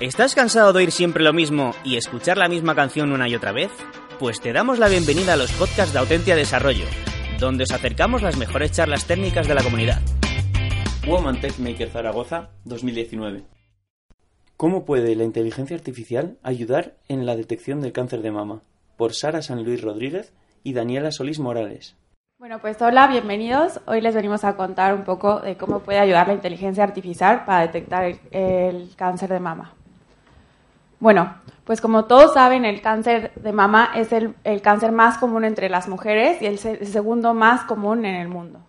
¿Estás cansado de oír siempre lo mismo y escuchar la misma canción una y otra vez? Pues te damos la bienvenida a los podcasts de Autentia Desarrollo, donde os acercamos las mejores charlas técnicas de la comunidad. Woman Tech Maker Zaragoza 2019. ¿Cómo puede la inteligencia artificial ayudar en la detección del cáncer de mama? Por Sara San Luis Rodríguez y Daniela Solís Morales. Bueno, pues hola, bienvenidos. Hoy les venimos a contar un poco de cómo puede ayudar la inteligencia artificial para detectar el, el cáncer de mama. Bueno, pues como todos saben, el cáncer de mama es el, cáncer más común entre las mujeres y el, se- el segundo más común en el mundo.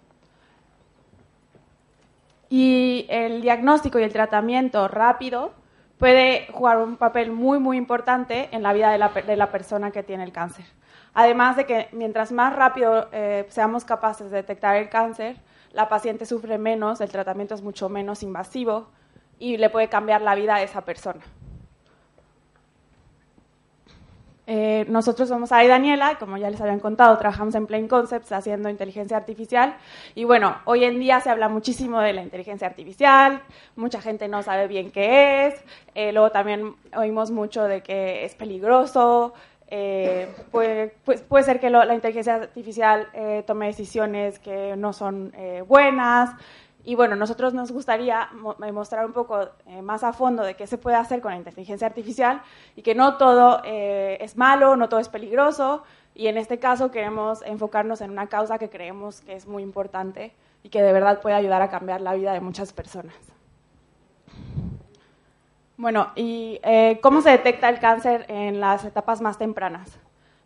Y el diagnóstico y el tratamiento rápido puede jugar un papel muy, muy importante en la vida de la, per- de la persona que tiene el cáncer. Además de que mientras más rápido eh, seamos capaces de detectar el cáncer, la paciente sufre menos, el tratamiento es mucho menos invasivo y le puede cambiar la vida a esa persona. Eh, nosotros somos Ari y Daniela, como ya les habían contado, trabajamos en Plain Concepts haciendo inteligencia artificial. Y bueno, hoy en día se habla muchísimo de la inteligencia artificial, mucha gente no sabe bien qué es, eh, luego también oímos mucho de que es peligroso, eh, puede, pues, puede ser que lo- la inteligencia artificial eh, tome decisiones que no son buenas. Y bueno, nosotros nos gustaría eh, mostrar un poco eh, más a fondo de qué se puede hacer con la inteligencia artificial y que no todo eh, es malo, no todo es peligroso. Y en este caso queremos enfocarnos en una causa que creemos que es muy importante y que de verdad puede ayudar a cambiar la vida de muchas personas. Bueno, ¿y cómo se detecta el cáncer en las etapas más tempranas?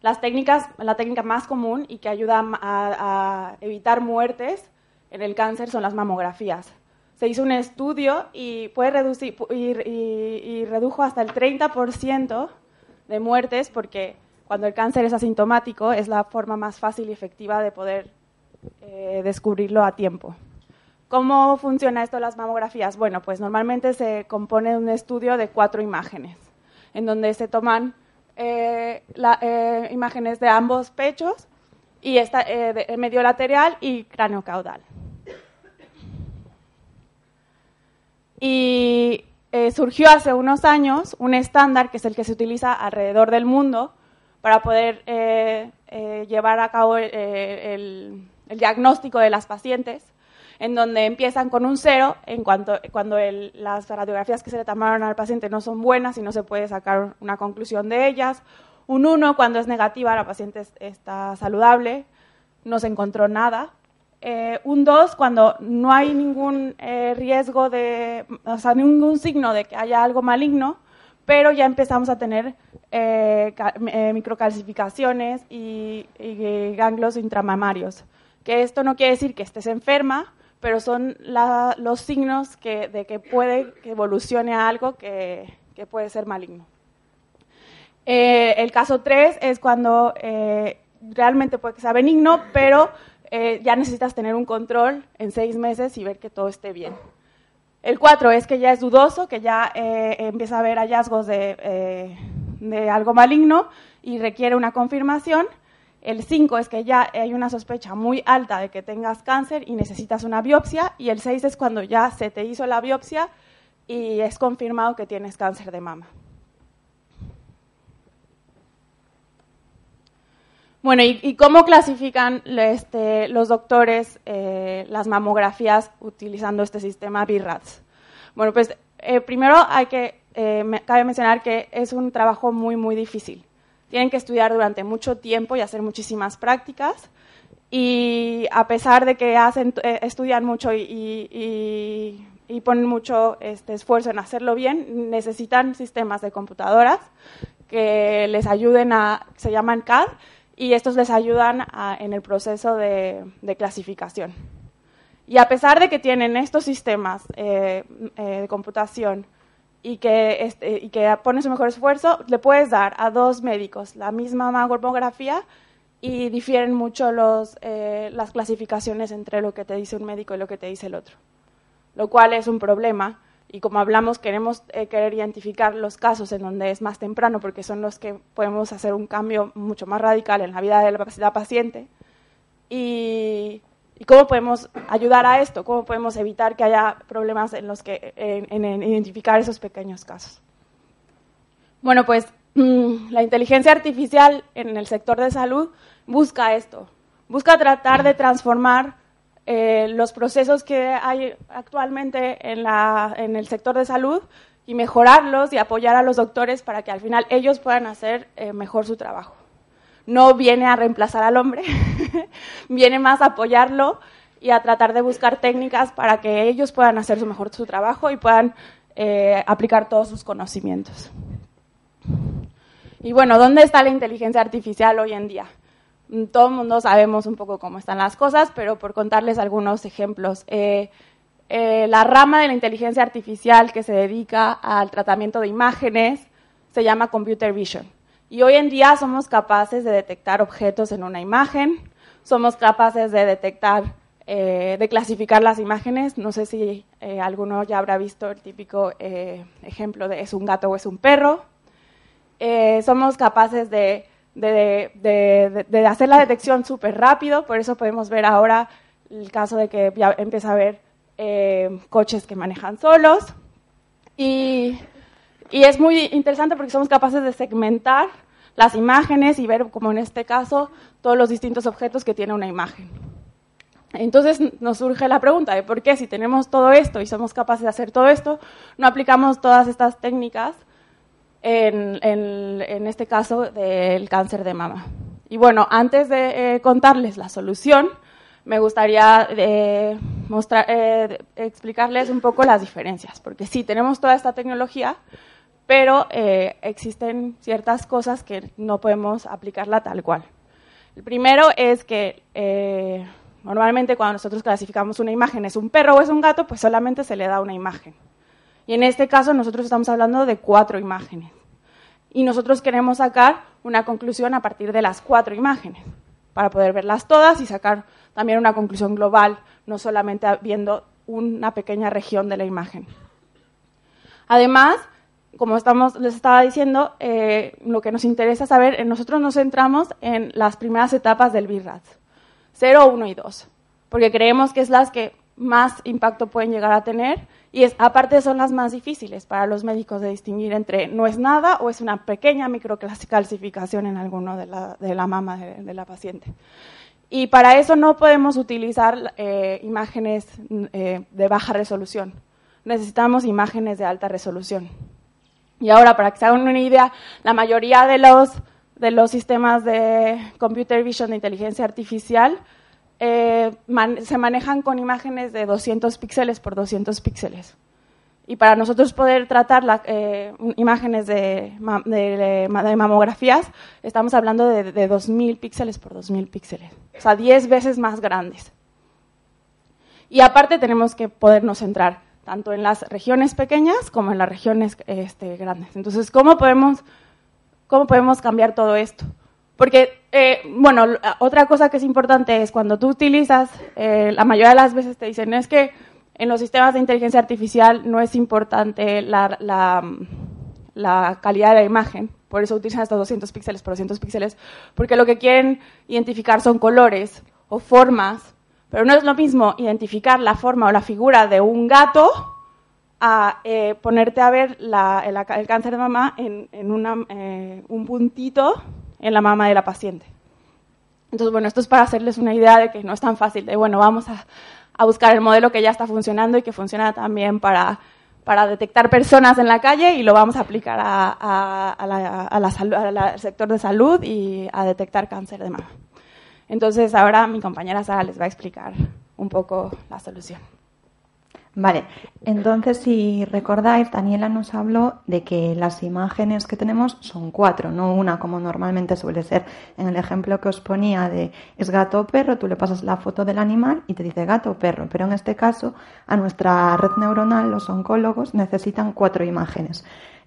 Las técnicas, la técnica más común y que ayuda a evitar muertes en el cáncer son las mamografías. Se hizo un estudio y, puede reducir, y, redujo hasta el 30% de muertes porque cuando el cáncer es asintomático es la forma más fácil y efectiva de poder eh, descubrirlo a tiempo. ¿Cómo funciona esto de las mamografías? Bueno, pues normalmente se compone de un estudio de cuatro imágenes, en donde se toman eh, eh, imágenes de ambos pechos y medio lateral y cráneo caudal. Y eh, surgió hace unos años un estándar que es el que se utiliza alrededor del mundo para poder eh, eh, llevar a cabo el, diagnóstico de las pacientes, en donde empiezan con un cero en cuanto cuando las radiografías que se le tomaron al paciente no son buenas y no se puede sacar una conclusión de ellas, un 1 cuando es negativa, la paciente es- está saludable, no se encontró nada, eh, un 2 cuando no hay ningún eh, riesgo de, o sea, ningún signo de que haya algo maligno, pero ya empezamos a tener eh, ca- microcalcificaciones y, y ganglios intramamarios. Que esto no quiere decir que estés enferma, pero son la- los signos que, de que puede que evolucione a algo que, que puede ser maligno. El caso 3 es cuando realmente puede que sea benigno, pero eh, ya necesitas tener un control en seis meses y ver que todo esté bien. El 4 es que ya es dudoso, que ya eh, empieza a haber hallazgos de, eh, de algo maligno y requiere una confirmación. El 5 es que ya hay una sospecha muy alta de que tengas cáncer y necesitas una biopsia. Y el 6 es cuando ya se te hizo la biopsia y es confirmado que tienes cáncer de mama. Bueno, ¿y, y cómo clasifican este, los doctores eh, las mamografías utilizando este sistema BIRATS? Bueno, pues eh, primero hay que, eh, cabe mencionar que es un trabajo muy, muy difícil. Tienen que estudiar durante mucho tiempo y hacer muchísimas prácticas. Y a pesar de que hacen, estudian mucho y ponen mucho este, esfuerzo en hacerlo bien, necesitan sistemas de computadoras que les ayuden a, se llaman CAD, y estos les ayudan a- en el proceso de, clasificación. Y a pesar de que tienen estos sistemas eh, eh, de computación y que, este, y que pone su mejor esfuerzo, le puedes dar a dos médicos la misma mamografía y difieren mucho los, eh, las clasificaciones entre lo que te dice un médico y lo que te dice el otro, lo cual es un problema. Y como hablamos, queremos eh, querer identificar los casos en donde es más temprano, porque son los que podemos hacer un cambio mucho más radical en la vida de la paciente. Y, ¿Y cómo podemos ayudar a esto? ¿Cómo podemos evitar que haya problemas en los que en, identificar esos pequeños casos? Bueno, pues mm, la inteligencia artificial en el sector de salud busca esto, busca tratar de transformar eh, los procesos que hay actualmente en, la, en el sector de salud y mejorarlos y apoyar a los doctores para que al final ellos puedan hacer eh, mejor su trabajo no viene a reemplazar al hombre, viene más a apoyarlo y a tratar de buscar técnicas para que ellos puedan hacer su mejor su trabajo y puedan eh, aplicar todos sus conocimientos. Y bueno, ¿dónde está la inteligencia artificial hoy en día? Todo el mundo sabemos un poco cómo están las cosas, pero por contarles algunos ejemplos. Eh, eh, la rama de la inteligencia artificial que se dedica al tratamiento de imágenes se llama computer vision. Y hoy en día somos capaces de detectar objetos en una imagen, somos capaces de detectar, eh, de clasificar las imágenes. No sé si alguno ya habrá visto el típico ejemplo de es un gato o es un perro. somos capaces de, de, hacer la detección súper rápido, por eso podemos ver ahora el caso de que ya empieza a haber coches que manejan solos. Y y es muy interesante porque somos capaces de segmentar las imágenes y ver, como en este caso, todos los distintos objetos que tiene una imagen. Entonces nos surge la pregunta de por qué si tenemos todo esto y somos capaces de hacer todo esto, no aplicamos todas estas técnicas en, este caso del cáncer de mama. Y bueno, antes de eh, contarles la solución, me gustaría eh, mostrar, eh, explicarles un poco las diferencias, porque sí, tenemos toda esta tecnología, pero eh, existen ciertas cosas que no podemos aplicarla tal cual. El primero es que eh, normalmente cuando nosotros clasificamos una imagen es un perro o es un gato, pues solamente se le da una imagen. Y en este caso nosotros estamos hablando de cuatro imágenes. Y nosotros queremos sacar una conclusión a partir de las cuatro imágenes, para poder verlas todas y sacar también una conclusión global, no solamente viendo una pequeña región de la imagen. Además, como les estaba diciendo, eh, lo que nos interesa saber, nosotros nos centramos en las primeras etapas del BIRAT, 0, 1 y 2, porque creemos que es las que más impacto pueden llegar a tener y es, aparte son las más difíciles para los médicos de distinguir entre no es nada o es una pequeña microcalcificación en alguno de la, de la mama de, la paciente. Y para eso no podemos utilizar eh, imágenes eh, de baja resolución. Necesitamos imágenes de alta resolución. Y ahora, para que se hagan una idea, la mayoría de los, de los sistemas de computer vision de inteligencia artificial eh, se manejan con imágenes de 200 píxeles por 200 píxeles. Y para nosotros poder tratar eh, imágenes de, de, mamografías, estamos hablando de, de 2.000 píxeles por 2.000 píxeles. O sea, 10 veces más grandes. Y aparte tenemos que podernos centrar tanto en las regiones pequeñas como en las regiones este, grandes. Entonces, ¿cómo podemos, ¿cómo podemos cambiar todo esto? Porque, eh, bueno, otra cosa que es importante es cuando tú utilizas, eh, la mayoría de las veces te dicen, es que en los sistemas de inteligencia artificial no es importante la, la, calidad de la imagen, por eso utilizan hasta 200 píxeles por 200 píxeles, porque lo que quieren identificar son colores o formas pero no es lo mismo identificar la forma o la figura de un gato a eh, ponerte a ver el, cáncer de mama en, eh, un puntito en la mama de la paciente. Entonces, bueno, esto es para hacerles una idea de que no es tan fácil, de bueno, vamos a, buscar el modelo que ya está funcionando y que funciona también para, para detectar personas en la calle y lo vamos a aplicar al sector de salud y a detectar cáncer de mama. Entonces ahora mi compañera Sara les va a explicar un poco la solución. Vale, entonces si recordáis, Daniela nos habló de que las imágenes que tenemos son cuatro, no una como normalmente suele ser. En el ejemplo que os ponía de es gato o perro, tú le pasas la foto del animal y te dice gato o perro, pero en este caso a nuestra red neuronal los oncólogos necesitan cuatro imágenes.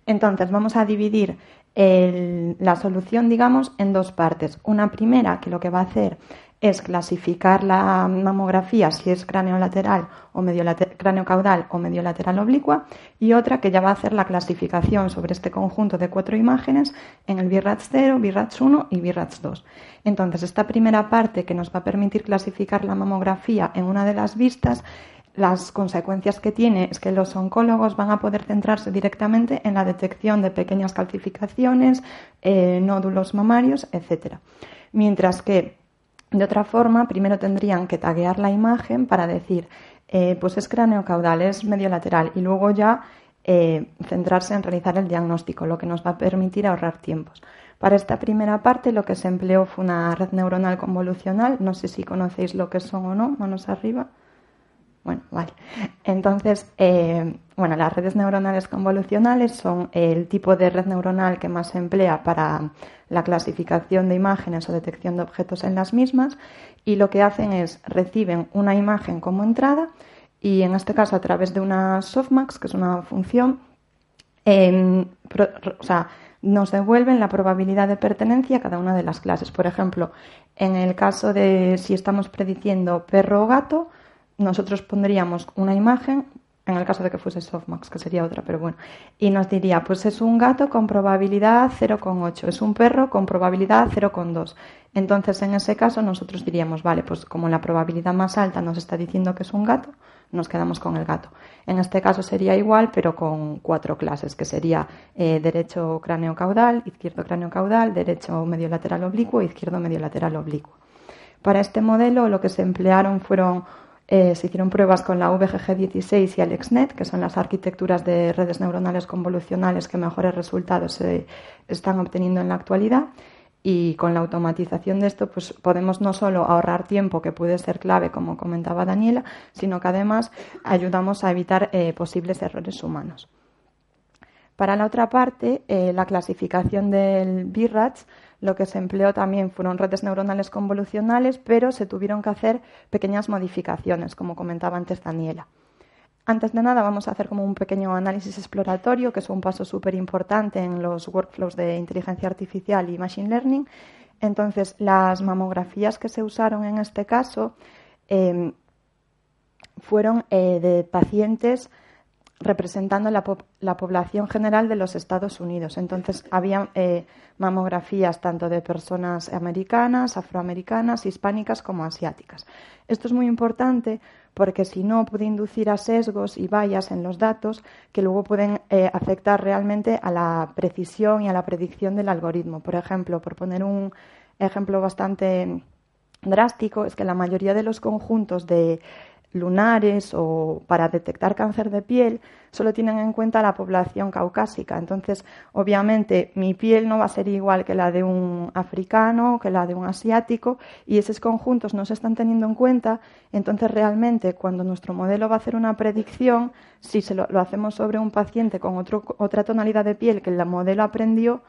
Entonces vamos a dividir la solución, digamos, en dos partes. Una primera que lo que va a hacer es clasificar la mamografía si es cráneo lateral o medio caudal o medio lateral oblicua y otra que ya va a hacer la clasificación sobre este conjunto de cuatro imágenes en el BIRATS 0, BIRATS 1 y BIRATS 2. Entonces, esta primera parte que nos va a permitir clasificar la mamografía en una de las vistas las consecuencias que tiene es que los oncólogos van a poder centrarse directamente en la detección de pequeñas calcificaciones, eh, nódulos mamarios, etc. Mientras que de otra forma, primero tendrían que taguear la imagen para decir, eh, pues es cráneo caudal, es medio lateral, y luego ya eh, centrarse en realizar el diagnóstico, lo que nos va a permitir ahorrar tiempos. Para esta primera parte lo que se empleó fue una red neuronal convolucional, no sé si conocéis lo que son o no, manos arriba. Bueno, vale. Entonces, eh, bueno, las redes neuronales convolucionales son el tipo de red neuronal que más se emplea para la clasificación de imágenes o detección de objetos en las mismas y lo que hacen es reciben una imagen como entrada y en este caso a través de una softmax, que es una función, em, o sea, nos devuelven la probabilidad de pertenencia a cada una de las clases. Por ejemplo, en el caso de si estamos prediciendo perro o gato, nosotros pondríamos una imagen, en el caso de que fuese softmax, que sería otra, pero bueno, y nos diría, pues es un gato con probabilidad 0,8, es un perro con probabilidad 0,2. Entonces, en ese caso, nosotros diríamos, vale, pues como la probabilidad más alta nos está diciendo que es un gato, nos quedamos con el gato. En este caso sería igual, pero con cuatro clases, que sería eh, derecho cráneo caudal, izquierdo cráneo caudal, derecho medio lateral oblicuo, izquierdo medio lateral oblicuo. Para este modelo lo que se emplearon fueron eh, se hicieron pruebas con la VGG16 y AlexNet, que son las arquitecturas de redes neuronales convolucionales que mejores resultados se están obteniendo en la actualidad. Y con la automatización de esto, pues podemos no solo ahorrar tiempo, que puede ser clave, como comentaba Daniela, sino que además ayudamos a evitar eh, posibles errores humanos. Para la otra parte, eh, la clasificación del BIRATS lo que se empleó también fueron redes neuronales convolucionales, pero se tuvieron que hacer pequeñas modificaciones, como comentaba antes Daniela. Antes de nada, vamos a hacer como un pequeño análisis exploratorio, que es un paso súper importante en los workflows de inteligencia artificial y machine learning. Entonces, las mamografías que se usaron en este caso em, fueron eh, de pacientes representando la, la, población general de los Estados Unidos. Entonces, había eh, mamografías tanto de personas americanas, afroamericanas, hispánicas como asiáticas. Esto es muy importante porque si no puede inducir a sesgos y vallas en los datos que luego pueden eh, afectar realmente a la precisión y a la predicción del algoritmo. Por ejemplo, por poner un ejemplo bastante drástico, es que la mayoría de los conjuntos de lunares o para detectar cáncer de piel solo tienen en cuenta la población caucásica. Entonces, obviamente, mi piel no va a ser igual que la de un africano, que la de un asiático, y esos conjuntos no se están teniendo en cuenta. Entonces, realmente, cuando nuestro modelo va a hacer una predicción, si se lo, hacemos sobre un paciente con otra tonalidad de piel que el modelo aprendió,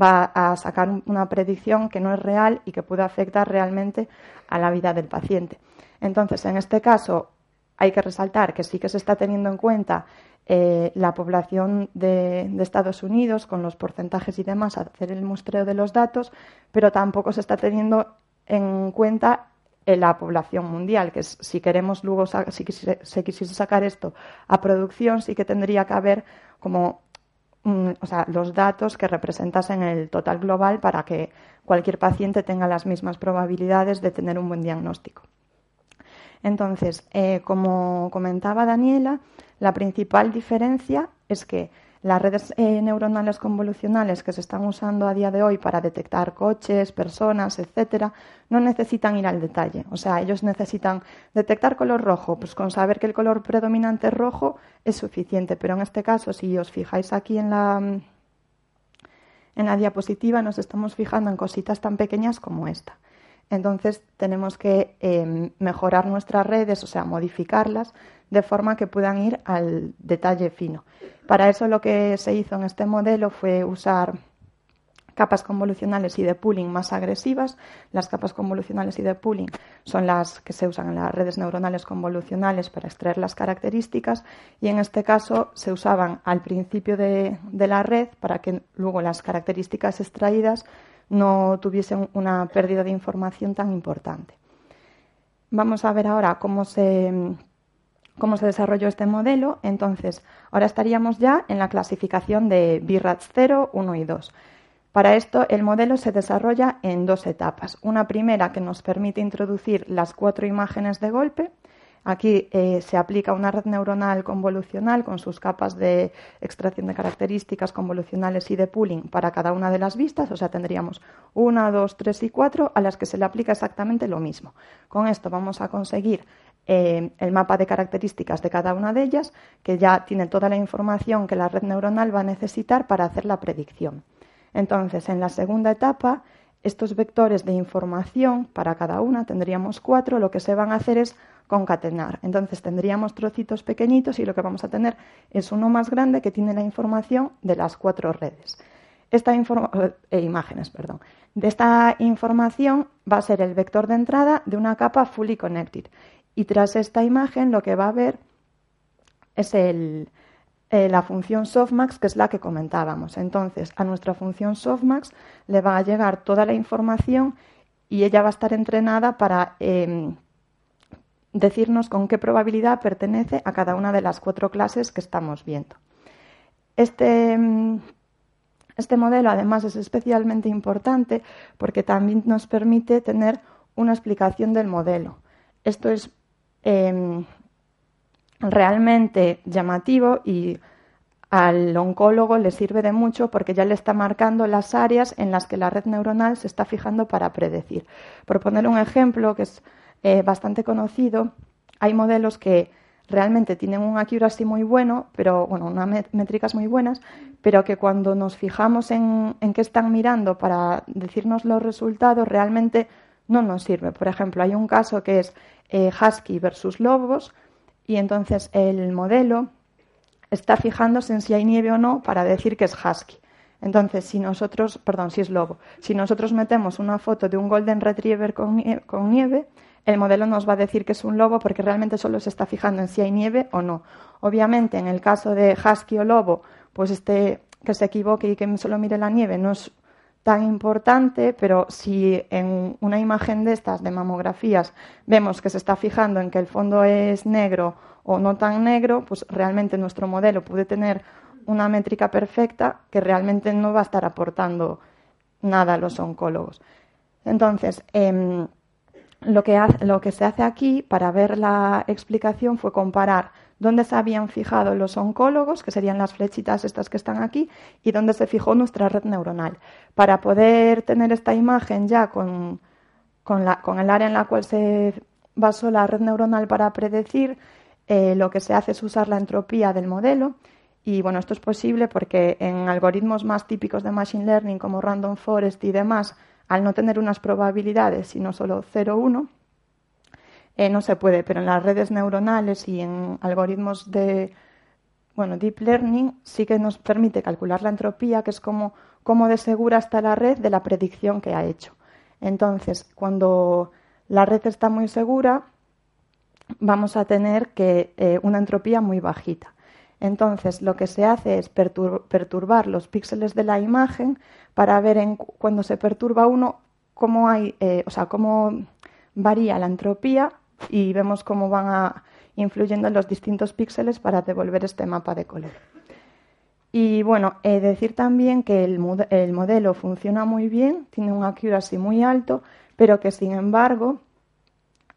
va a sacar una predicción que no es real y que puede afectar realmente a la vida del paciente. Entonces, en este caso, hay que resaltar que sí que se está teniendo en cuenta eh, la población de, Estados Unidos con los porcentajes y demás, hacer el muestreo de los datos, pero tampoco se está teniendo en cuenta eh, la población mundial, que si queremos luego, si se quisiese sacar esto a producción, sí que tendría que haber como mm, o sea, los datos que representasen el total global para que cualquier paciente tenga las mismas probabilidades de tener un buen diagnóstico. Entonces, eh, como comentaba Daniela, la principal diferencia es que las redes eh, neuronales convolucionales que se están usando a día de hoy para detectar coches, personas, etcétera, no necesitan ir al detalle. O sea, ellos necesitan detectar color rojo, pues con saber que el color predominante es rojo es suficiente. Pero en este caso, si os fijáis aquí en la, en la diapositiva, nos estamos fijando en cositas tan pequeñas como esta. Entonces tenemos que em, mejorar nuestras redes, o sea, modificarlas de forma que puedan ir al detalle fino. Para eso lo que se hizo en este modelo fue usar capas convolucionales y de pooling más agresivas. Las capas convolucionales y de pooling son las que se usan en las redes neuronales convolucionales para extraer las características y en este caso se usaban al principio de, la red para que luego las características extraídas no tuviesen una pérdida de información tan importante. Vamos a ver ahora cómo se, cómo se desarrolló este modelo. Entonces, ahora estaríamos ya en la clasificación de BIRATS 0, 1 y 2. Para esto, el modelo se desarrolla en dos etapas. Una primera que nos permite introducir las cuatro imágenes de golpe. Aquí eh, se aplica una red neuronal convolucional con sus capas de extracción de características convolucionales y de pooling para cada una de las vistas. O sea, tendríamos una, dos, tres y cuatro a las que se le aplica exactamente lo mismo. Con esto vamos a conseguir eh, el mapa de características de cada una de ellas, que ya tiene toda la información que la red neuronal va a necesitar para hacer la predicción. Entonces, en la segunda etapa, estos vectores de información para cada una, tendríamos cuatro, lo que se van a hacer es concatenar. Entonces tendríamos trocitos pequeñitos y lo que vamos a tener es uno más grande que tiene la información de las cuatro redes. Esta eh, imágenes, perdón. De esta información va a ser el vector de entrada de una capa fully connected. Y tras esta imagen lo que va a haber es el, eh, la función softmax, que es la que comentábamos. Entonces, a nuestra función softmax le va a llegar toda la información y ella va a estar entrenada para em, decirnos con qué probabilidad pertenece a cada una de las cuatro clases que estamos viendo. Este, em, este modelo, además, es especialmente importante porque también nos permite tener una explicación del modelo. Esto es em, realmente llamativo y al oncólogo le sirve de mucho porque ya le está marcando las áreas en las que la red neuronal se está fijando para predecir. Por poner un ejemplo que es eh, bastante conocido, hay modelos que realmente tienen un accuracy muy bueno, pero bueno, unas métricas muy buenas, pero que cuando nos fijamos en, en qué están mirando para decirnos los resultados, realmente no nos sirve. Por ejemplo, hay un caso que es eh, Husky versus lobos, y entonces el modelo está fijándose en si hay nieve o no para decir que es husky. Entonces, si nosotros, perdón, si es lobo, si nosotros metemos una foto de un golden retriever con nieve, el modelo nos va a decir que es un lobo porque realmente solo se está fijando en si hay nieve o no. Obviamente, en el caso de husky o lobo, pues este que se equivoque y que solo mire la nieve no es tan importante, pero si en una imagen de estas, de mamografías, vemos que se está fijando en que el fondo es negro o no tan negro, pues realmente nuestro modelo puede tener una métrica perfecta que realmente no va a estar aportando nada a los oncólogos. Entonces, em, lo, que se hace aquí para ver la explicación fue comparar dónde se habían fijado los oncólogos, que serían las flechitas estas que están aquí, y dónde se fijó nuestra red neuronal. Para poder tener esta imagen ya con, el área en la cual se basó la red neuronal para predecir, eh, lo que se hace es usar la entropía del modelo. Y bueno, esto es posible porque en algoritmos más típicos de Machine Learning como Random Forest y demás, al no tener unas probabilidades, sino solo 0, 1, eh, no se puede, pero en las redes neuronales y en algoritmos de bueno, Deep Learning sí que nos permite calcular la entropía, que es como de segura está la red de la predicción que ha hecho. Entonces, cuando la red está muy segura, vamos a tener que, eh, una entropía muy bajita. Entonces, lo que se hace es perturbar los píxeles de la imagen para ver en, cuando se perturba uno cómo hay, eh, o varía la entropía y vemos cómo van a, influyendo en los distintos píxeles para devolver este mapa de color. Y bueno, decir también que el, modelo funciona muy bien, tiene un accuracy muy alto, pero que sin embargo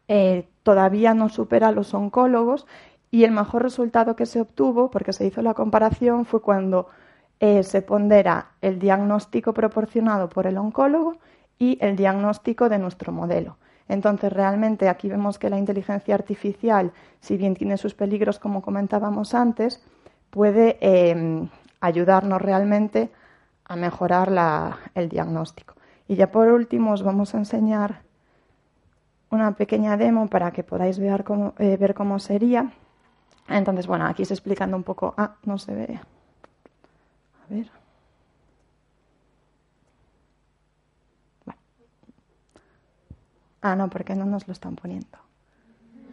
eh, todavía no supera a los oncólogos y el mejor resultado que se obtuvo, porque se hizo la comparación, fue cuando eh, se pondera el diagnóstico proporcionado por el oncólogo y el diagnóstico de nuestro modelo. Entonces, realmente aquí vemos que la inteligencia artificial, si bien tiene sus peligros, como comentábamos antes, puede em, ayudarnos realmente a mejorar el diagnóstico. Y ya por último os vamos a enseñar una pequeña demo para que podáis ver cómo, eh, ver cómo sería. Entonces, bueno, aquí se explicando un poco. Ah, no se ve. A ver. Ah, no, porque no nos lo están poniendo.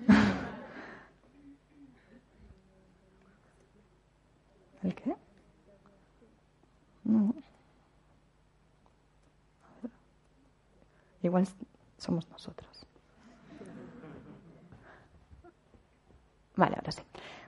¿El qué? No. Igual somos nosotros. Vale, ahora sí.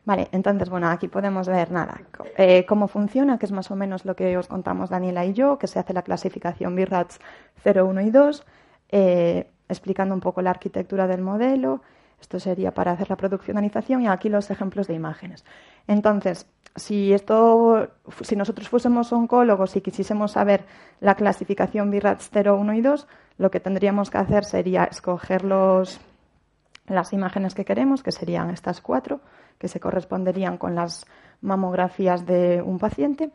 Vale, entonces, bueno, aquí podemos ver nada, eh, cómo funciona, que es más o menos lo que os contamos Daniela y yo, que se hace la clasificación BIRATS 0, 1 y 2, eh, explicando un poco la arquitectura del modelo. Esto sería para hacer la produccionalización y aquí los ejemplos de imágenes. Entonces, si esto, si nosotros fuésemos oncólogos y quisiésemos saber la clasificación BIRATS 0, 1 y 2, lo que tendríamos que hacer sería escoger los, las imágenes que queremos, que serían estas cuatro, que se corresponderían con las mamografías de un paciente,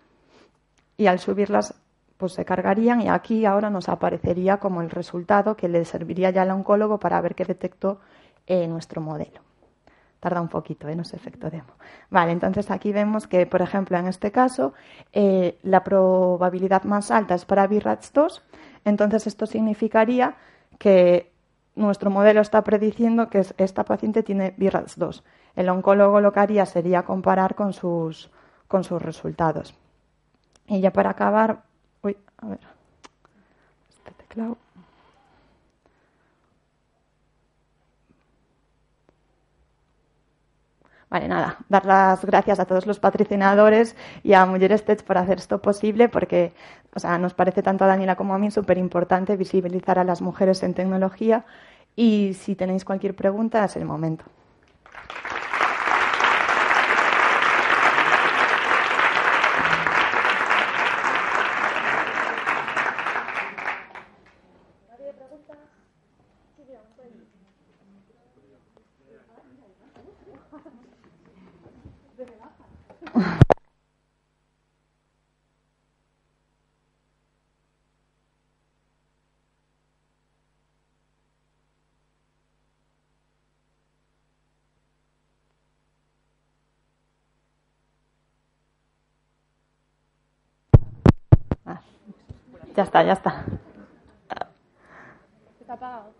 y al subirlas pues se cargarían y aquí ahora nos aparecería como el resultado que le serviría ya al oncólogo para ver qué detectó en nuestro modelo. Tarda un poquito, ¿eh? no es efecto demo. Vale, entonces aquí vemos que, por ejemplo, en este caso, eh, la probabilidad más alta es para BRATS 2, entonces esto significaría que nuestro modelo está prediciendo que esta paciente tiene BRAS 2. El oncólogo lo que haría sería comparar con sus, con sus resultados. Y ya para acabar, uy, a ver, este teclado. Vale, nada, dar las gracias a todos los patrocinadores y a Mujeres Tech por hacer esto posible, porque o sea, nos parece tanto a Daniela como a mí súper importante visibilizar a las mujeres en tecnología. Y si tenéis cualquier pregunta, es el momento. Ya está, ya está. Está apagado.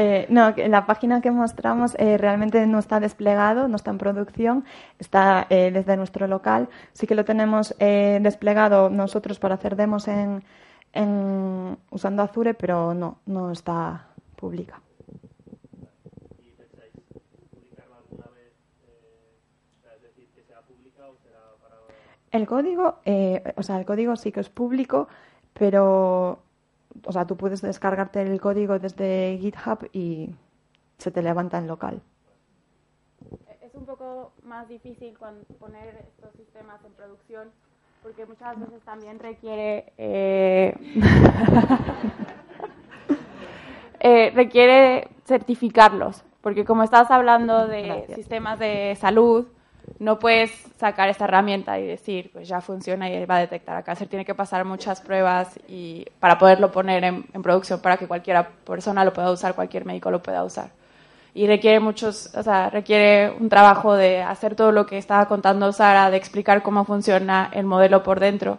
Eh, no, la página que mostramos eh, realmente no está desplegado, no está en producción, está eh, desde nuestro local. Sí que lo tenemos desplegado nosotros para hacer demos en, usando Azure, pero no, no está pública. El código, o sea, el código sí que es público, pero, o sea, tú puedes descargarte el código desde GitHub y se te levanta en local. Es un poco más difícil cuando poner estos sistemas en producción porque muchas veces también requiere eh, eh, requiere certificarlos porque como estás hablando de sistemas de salud no puedes sacar esta herramienta y decir, pues ya funciona y va a detectar a cáncer. Tiene que pasar muchas pruebas y para poderlo poner en, producción para que cualquier persona lo pueda usar, cualquier médico lo pueda usar. Y requiere muchos, o sea, requiere un trabajo de hacer todo lo que estaba contando Sara, de explicar cómo funciona el modelo por dentro.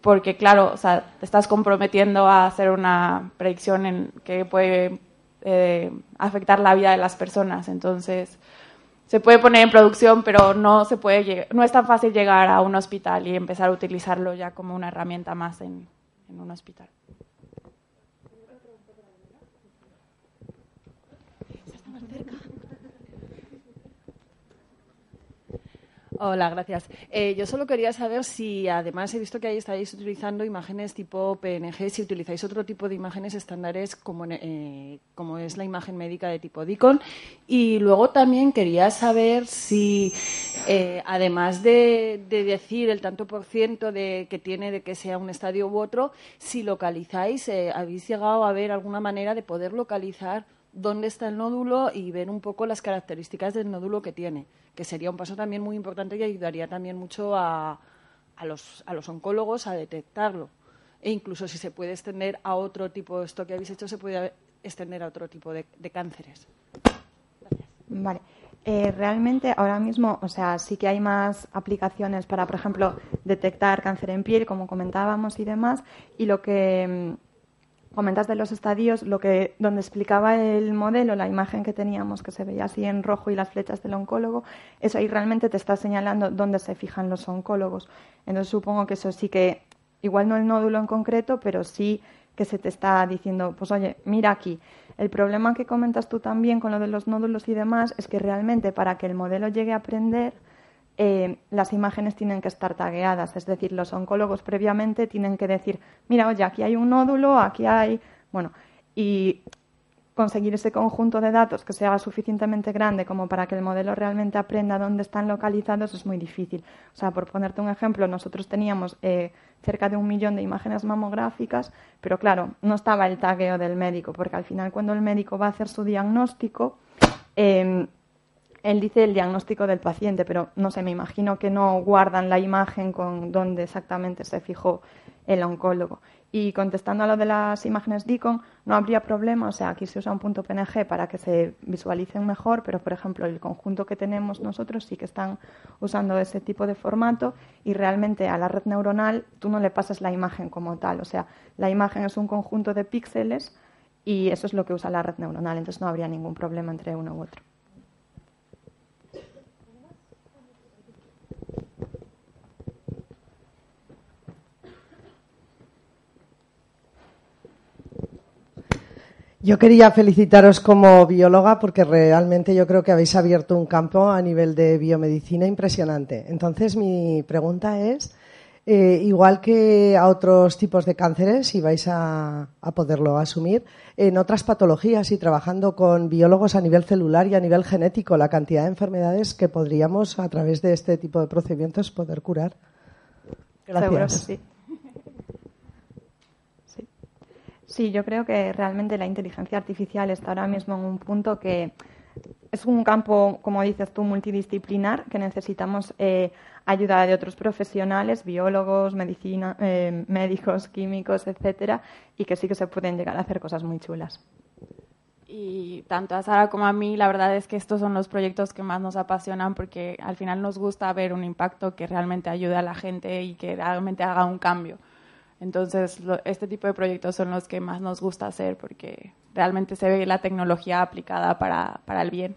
Porque, claro, o sea, te estás comprometiendo a hacer una predicción en que puede eh, afectar la vida de las personas. Entonces, se puede poner en producción, pero no se puede no es tan fácil llegar a un hospital y empezar a utilizarlo ya como una herramienta más en, un hospital. Hola, gracias. Eh, yo solo quería saber si, además, he visto que ahí estáis utilizando imágenes tipo PNG, si utilizáis otro tipo de imágenes estándares como, eh, como es la imagen médica de tipo DICON. Y luego también quería saber si, eh, además de, decir el tanto por ciento de, que tiene de que sea un estadio u otro, si localizáis, habéis llegado a ver alguna manera de poder localizar dónde está el nódulo y ver un poco las características del nódulo que tiene, que sería un paso también muy importante y ayudaría también mucho a, a, los, a los oncólogos a detectarlo. E incluso si se puede extender a otro tipo, esto que habéis hecho se puede extender a otro tipo de, cánceres. Vale. Eh, realmente ahora mismo, o sea, sí que hay más aplicaciones para, por ejemplo, detectar cáncer en piel, como comentábamos y demás, y lo que mm, comentas de los estadios, lo que, donde explicaba el modelo, la imagen que teníamos, que se veía así en rojo y las flechas del oncólogo, eso ahí realmente te está señalando dónde se fijan los oncólogos. Entonces supongo que eso sí que, igual no el nódulo en concreto, pero sí que se te está diciendo, pues oye, mira aquí. El problema que comentas tú también con lo de los nódulos y demás es que realmente para que el modelo llegue a aprender, eh, las imágenes tienen que estar tagueadas, es decir, los oncólogos previamente tienen que decir, mira, oye, aquí hay un nódulo, aquí hay, bueno, y conseguir ese conjunto de datos que sea suficientemente grande como para que el modelo realmente aprenda dónde están localizados es muy difícil. O sea, por ponerte un ejemplo, nosotros teníamos eh, cerca de un millón de imágenes mamográficas, pero claro, no estaba el tagueo del médico, porque al final cuando el médico va a hacer su diagnóstico, eh, él dice el diagnóstico del paciente, pero no sé, me imagino que no guardan la imagen con dónde exactamente se fijó el oncólogo. Y contestando a lo de las imágenes DICON, no habría problema, o sea, aquí se usa un punto PNG para que se visualicen mejor, pero por ejemplo, el conjunto que tenemos nosotros sí que están usando ese tipo de formato y realmente a la red neuronal tú no le pasas la imagen como tal, o sea, la imagen es un conjunto de píxeles y eso es lo que usa la red neuronal, entonces no habría ningún problema entre uno u otro. Yo quería felicitaros como bióloga porque realmente yo creo que habéis abierto un campo a nivel de biomedicina impresionante. Entonces mi pregunta es, eh, igual que a otros tipos de cánceres, si vais a, poderlo asumir, en otras patologías y trabajando con biólogos a nivel celular y a nivel genético, la cantidad de enfermedades que podríamos a través de este tipo de procedimientos poder curar. Gracias. Sí, yo creo que realmente la inteligencia artificial está ahora mismo en un punto que es un campo, como dices tú, multidisciplinar, que necesitamos eh, ayuda de otros profesionales, biólogos, medicina, eh, médicos, químicos, etcétera, y que sí que se pueden llegar a hacer cosas muy chulas. Y tanto a Sara como a mí, la verdad es que estos son los proyectos que más nos apasionan porque al final nos gusta ver un impacto que realmente ayude a la gente y que realmente haga un cambio. Entonces, este tipo de proyectos son los que más nos gusta hacer porque realmente se ve la tecnología aplicada para, para el bien.